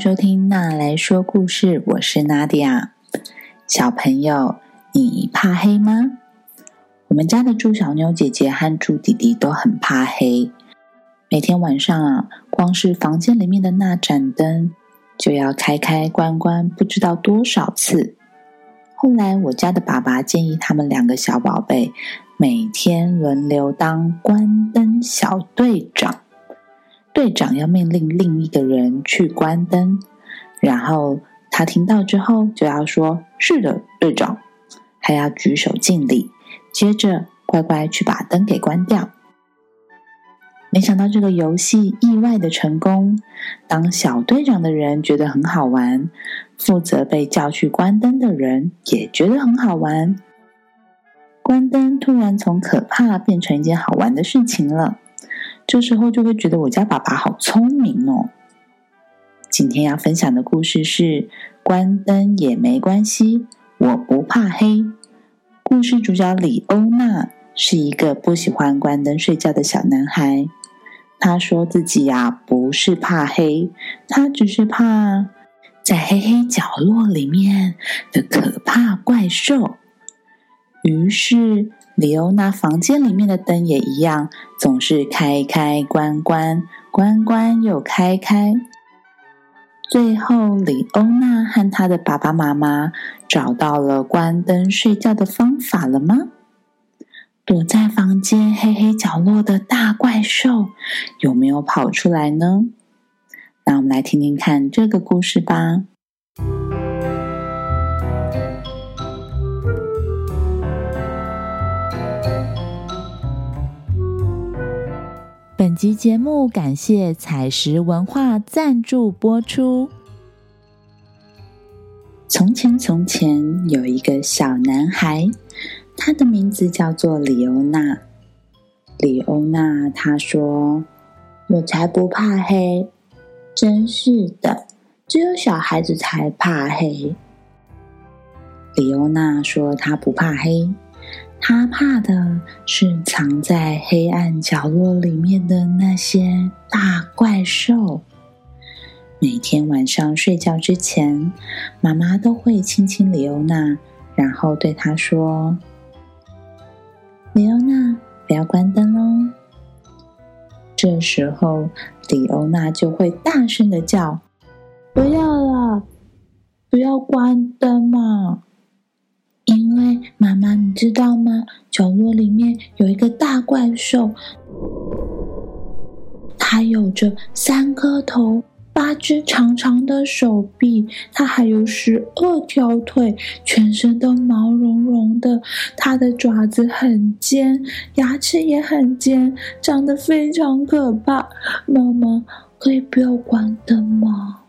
收听娜来说故事，我是娜迪亚。小朋友，你怕黑吗？我们家的猪小妞姐姐和猪弟弟都很怕黑。每天晚上啊，光是房间里面的那盏灯就要开开关关，不知道多少次。后来，我家的爸爸建议他们两个小宝贝每天轮流当关灯小队长。队长要命令另一个人去关灯，然后他听到之后就要说：“是的，队长。”还要举手敬礼，接着乖乖去把灯给关掉。没想到这个游戏意外的成功，当小队长的人觉得很好玩，负责被叫去关灯的人也觉得很好玩。关灯突然从可怕变成一件好玩的事情了。这时候就会觉得我家爸爸好聪明哦。今天要分享的故事是“关灯也没关系，我不怕黑”。故事主角李欧娜是一个不喜欢关灯睡觉的小男孩。他说自己呀不是怕黑，他只是怕在黑黑角落里面的可怕怪兽。于是。李欧娜房间里面的灯也一样，总是开开关关，关关又开开。最后，李欧娜和她的爸爸妈妈找到了关灯睡觉的方法了吗？躲在房间黑黑角落的大怪兽有没有跑出来呢？那我们来听听看这个故事吧。集节目感谢彩石文化赞助播出。从前，从前有一个小男孩，他的名字叫做李欧娜。李欧娜他说：“我才不怕黑！”真是的，只有小孩子才怕黑。李欧娜说：“他不怕黑。”他怕的是藏在黑暗角落里面的那些大怪兽。每天晚上睡觉之前，妈妈都会亲亲李欧娜，然后对她说：“李欧娜，不要关灯哦。”这时候，李欧娜就会大声的叫：“不要了，不要关灯嘛！”妈妈，你知道吗？角落里面有一个大怪兽，它有着三颗头、八只长长的手臂，它还有十二条腿，全身都毛茸茸的。它的爪子很尖，牙齿也很尖，长得非常可怕。妈妈，可以不要关灯吗？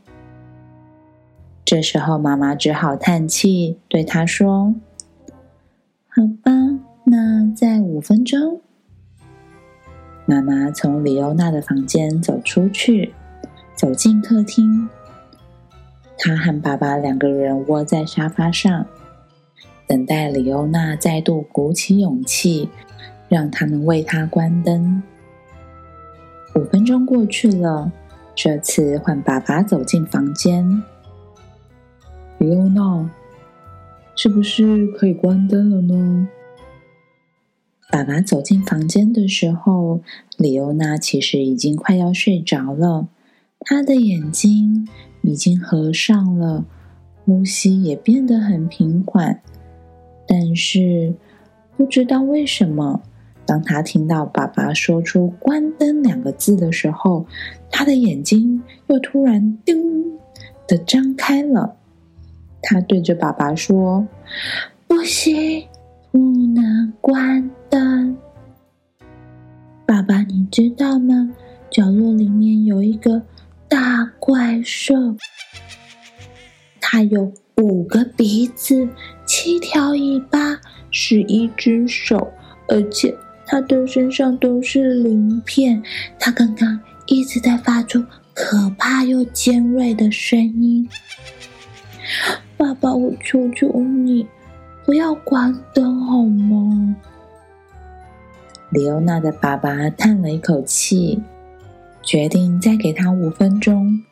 这时候，妈妈只好叹气，对他说。好吧，那再五分钟。妈妈从李欧娜的房间走出去，走进客厅。她和爸爸两个人窝在沙发上，等待李欧娜再度鼓起勇气，让他们为她关灯。五分钟过去了，这次换爸爸走进房间。李欧娜。是不是可以关灯了呢？爸爸走进房间的时候，李欧娜其实已经快要睡着了，她的眼睛已经合上了，呼吸也变得很平缓。但是不知道为什么，当他听到爸爸说出“关灯”两个字的时候，他的眼睛又突然“叮”的张开了。他对着爸爸说：“不行，不能关灯。爸爸，你知道吗？角落里面有一个大怪兽，它有五个鼻子、七条尾巴、十一只手，而且它的身上都是鳞片。它刚刚一直在发出可怕又尖锐的声音。”爸爸，我求求你，不要关灯好吗？李欧娜的爸爸叹了一口气，决定再给他五分钟，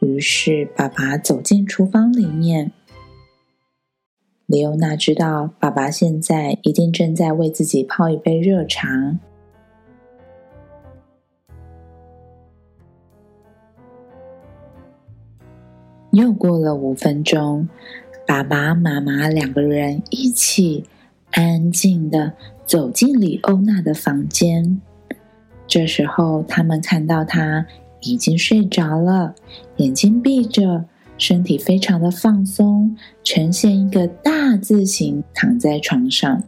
于是爸爸走进厨房里面。李欧娜知道爸爸现在一定正在为自己泡一杯热茶。又过了五分钟，爸爸妈妈两个人一起安静的走进李欧娜的房间。这时候，他们看到她已经睡着了，眼睛闭着，身体非常的放松，呈现一个大字形躺在床上。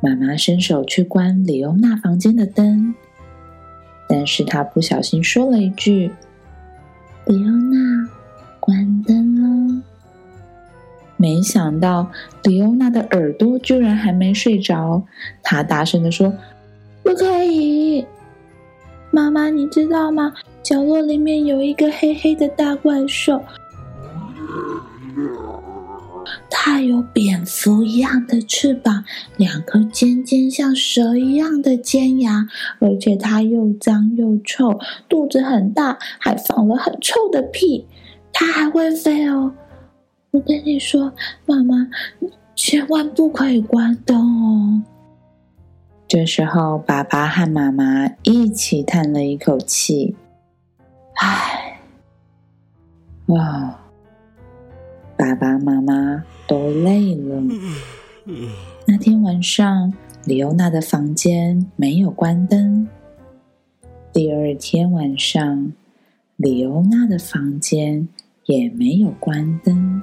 妈妈伸手去关李欧娜房间的灯，但是她不小心说了一句：“李欧娜。”关灯了，没想到李欧娜的耳朵居然还没睡着。她大声的说：“不可以，妈妈，你知道吗？角落里面有一个黑黑的大怪兽。”它有蝙蝠一样的翅膀，两颗尖尖像蛇一样的尖牙，而且它又脏又臭，肚子很大，还放了很臭的屁。它还会飞哦！我跟你说，妈妈，千万不可以关灯哦。这时候，爸爸和妈妈一起叹了一口气：“唉，哇！”爸爸妈妈都累了。那天晚上，李欧娜的房间没有关灯。第二天晚上，李欧娜的房间也没有关灯。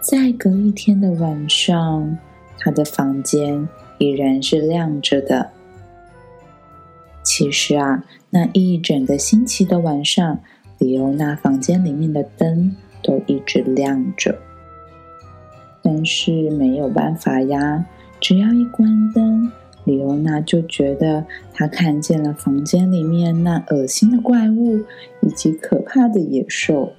再隔一天的晚上，他的房间依然是亮着的。其实啊，那一整个星期的晚上，李欧娜房间里面的灯。都一直亮着，但是没有办法呀。只要一关灯，李欧娜就觉得她看见了房间里面那恶心的怪物以及可怕的野兽。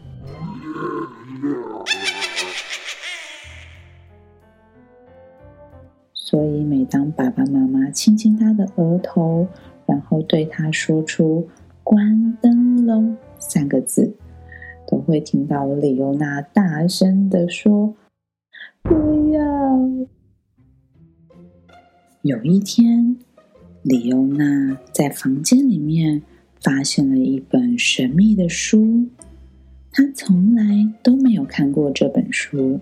当爸爸妈妈亲亲他的额头，然后对他说出“关灯喽”三个字。都会听到李欧娜大声的说：“不要！”有一天，李欧娜在房间里面发现了一本神秘的书，她从来都没有看过这本书。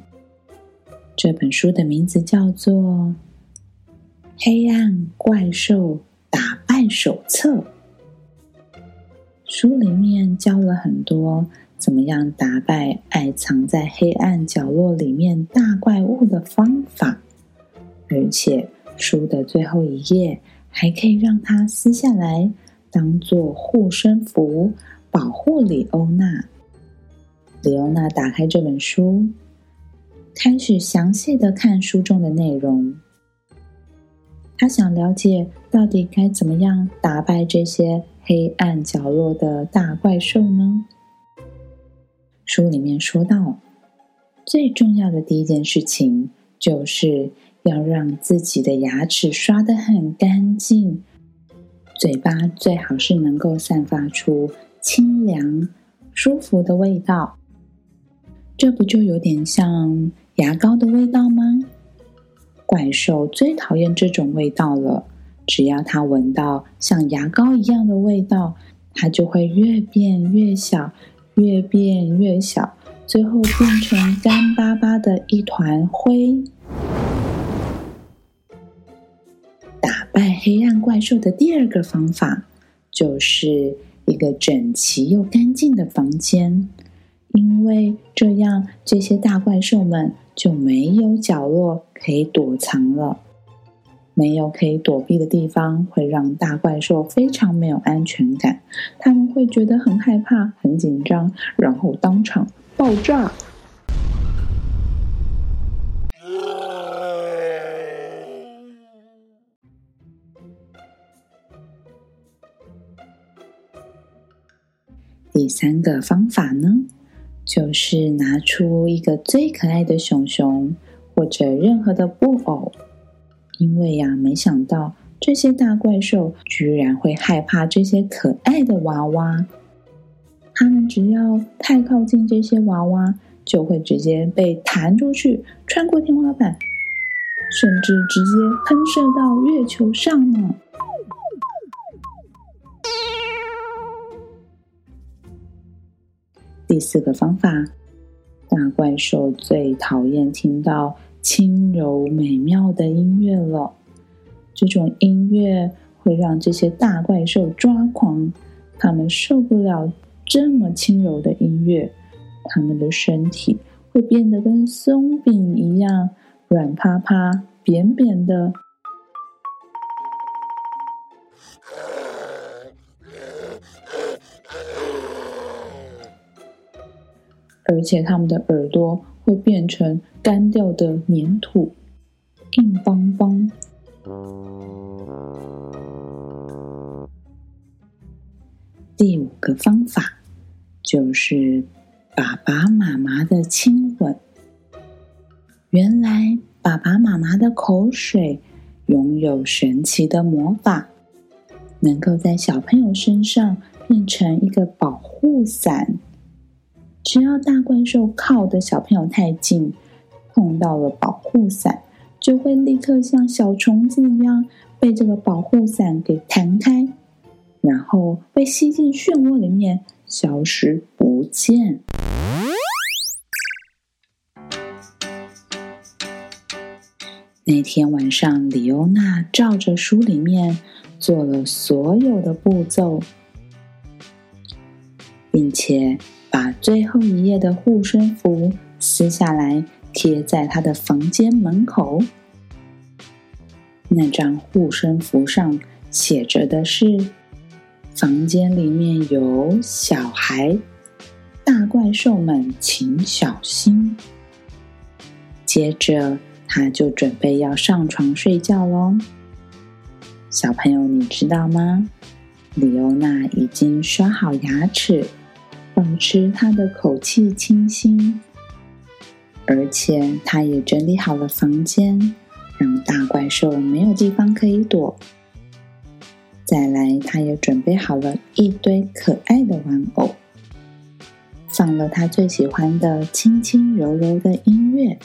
这本书的名字叫做《黑暗怪兽打败手册》，书里面教了很多。怎么样打败爱藏在黑暗角落里面大怪物的方法？而且书的最后一页还可以让它撕下来，当做护身符，保护李欧娜。李欧娜打开这本书，开始详细的看书中的内容。他想了解到底该怎么样打败这些黑暗角落的大怪兽呢？书里面说到，最重要的第一件事情就是要让自己的牙齿刷得很干净，嘴巴最好是能够散发出清凉、舒服的味道。这不就有点像牙膏的味道吗？怪兽最讨厌这种味道了，只要它闻到像牙膏一样的味道，它就会越变越小。越变越小，最后变成干巴巴的一团灰。打败黑暗怪兽的第二个方法，就是一个整齐又干净的房间，因为这样这些大怪兽们就没有角落可以躲藏了。没有可以躲避的地方，会让大怪兽非常没有安全感。他们会觉得很害怕、很紧张，然后当场爆炸。第三个方法呢，就是拿出一个最可爱的熊熊，或者任何的布偶。因为呀，没想到这些大怪兽居然会害怕这些可爱的娃娃。他们只要太靠近这些娃娃，就会直接被弹出去，穿过天花板，甚至直接喷射到月球上呢。第四个方法，大怪兽最讨厌听到轻柔美妙的音乐了。这种音乐会让这些大怪兽抓狂，他们受不了这么轻柔的音乐，他们的身体会变得跟松饼一样软趴趴、扁扁的，而且他们的耳朵会变成干掉的粘土，硬邦邦。第五个方法就是爸爸妈妈的亲吻。原来爸爸妈妈的口水拥有神奇的魔法，能够在小朋友身上变成一个保护伞。只要大怪兽靠的小朋友太近，碰到了保护伞。就会立刻像小虫子一样被这个保护伞给弹开，然后被吸进漩涡里面，消失不见。那天晚上，李欧娜照着书里面做了所有的步骤，并且把最后一页的护身符撕下来。贴在他的房间门口。那张护身符上写着的是：“房间里面有小孩，大怪兽们请小心。”接着，他就准备要上床睡觉喽。小朋友，你知道吗？李欧娜已经刷好牙齿，保持他的口气清新。而且，他也整理好了房间，让大怪兽没有地方可以躲。再来，他也准备好了一堆可爱的玩偶，放了他最喜欢的轻轻柔柔的音乐。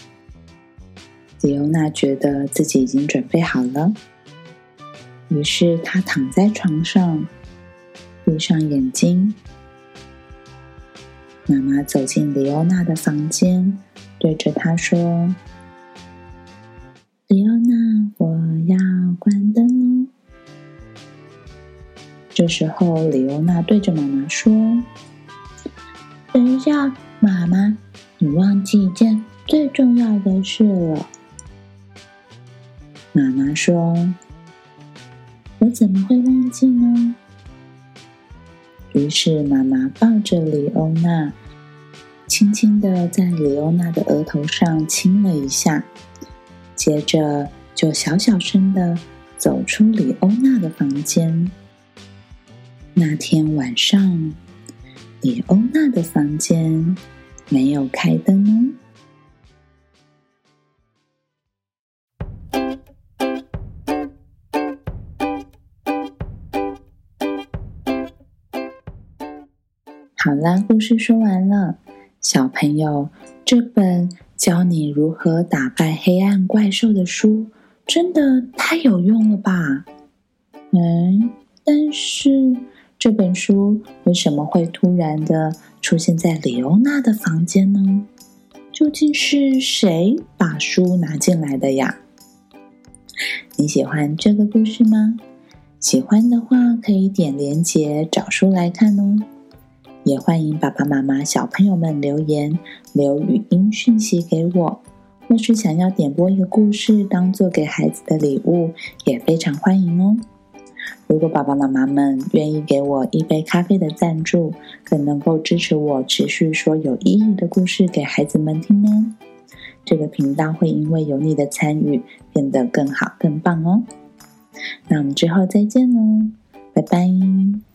迪欧娜觉得自己已经准备好了，于是她躺在床上，闭上眼睛。妈妈走进李欧娜的房间。对着她说：“李欧娜，我要关灯喽。”这时候，李欧娜对着妈妈说：“等一下，妈妈，你忘记一件最重要的事了。”妈妈说：“我怎么会忘记呢？”于是，妈妈抱着李欧娜。轻轻的在李欧娜的额头上亲了一下，接着就小小声的走出李欧娜的房间。那天晚上，李欧娜的房间没有开灯哦好啦，故事说完了。小朋友，这本教你如何打败黑暗怪兽的书，真的太有用了吧？嗯，但是这本书为什么会突然的出现在李欧娜的房间呢？究竟是谁把书拿进来的呀？你喜欢这个故事吗？喜欢的话，可以点连接找书来看哦。也欢迎爸爸妈妈、小朋友们留言、留语音讯息给我，或是想要点播一个故事当做给孩子的礼物，也非常欢迎哦。如果爸爸妈妈们愿意给我一杯咖啡的赞助，更能够支持我持续说有意义的故事给孩子们听呢。这个频道会因为有你的参与变得更好、更棒哦。那我们之后再见喽，拜拜。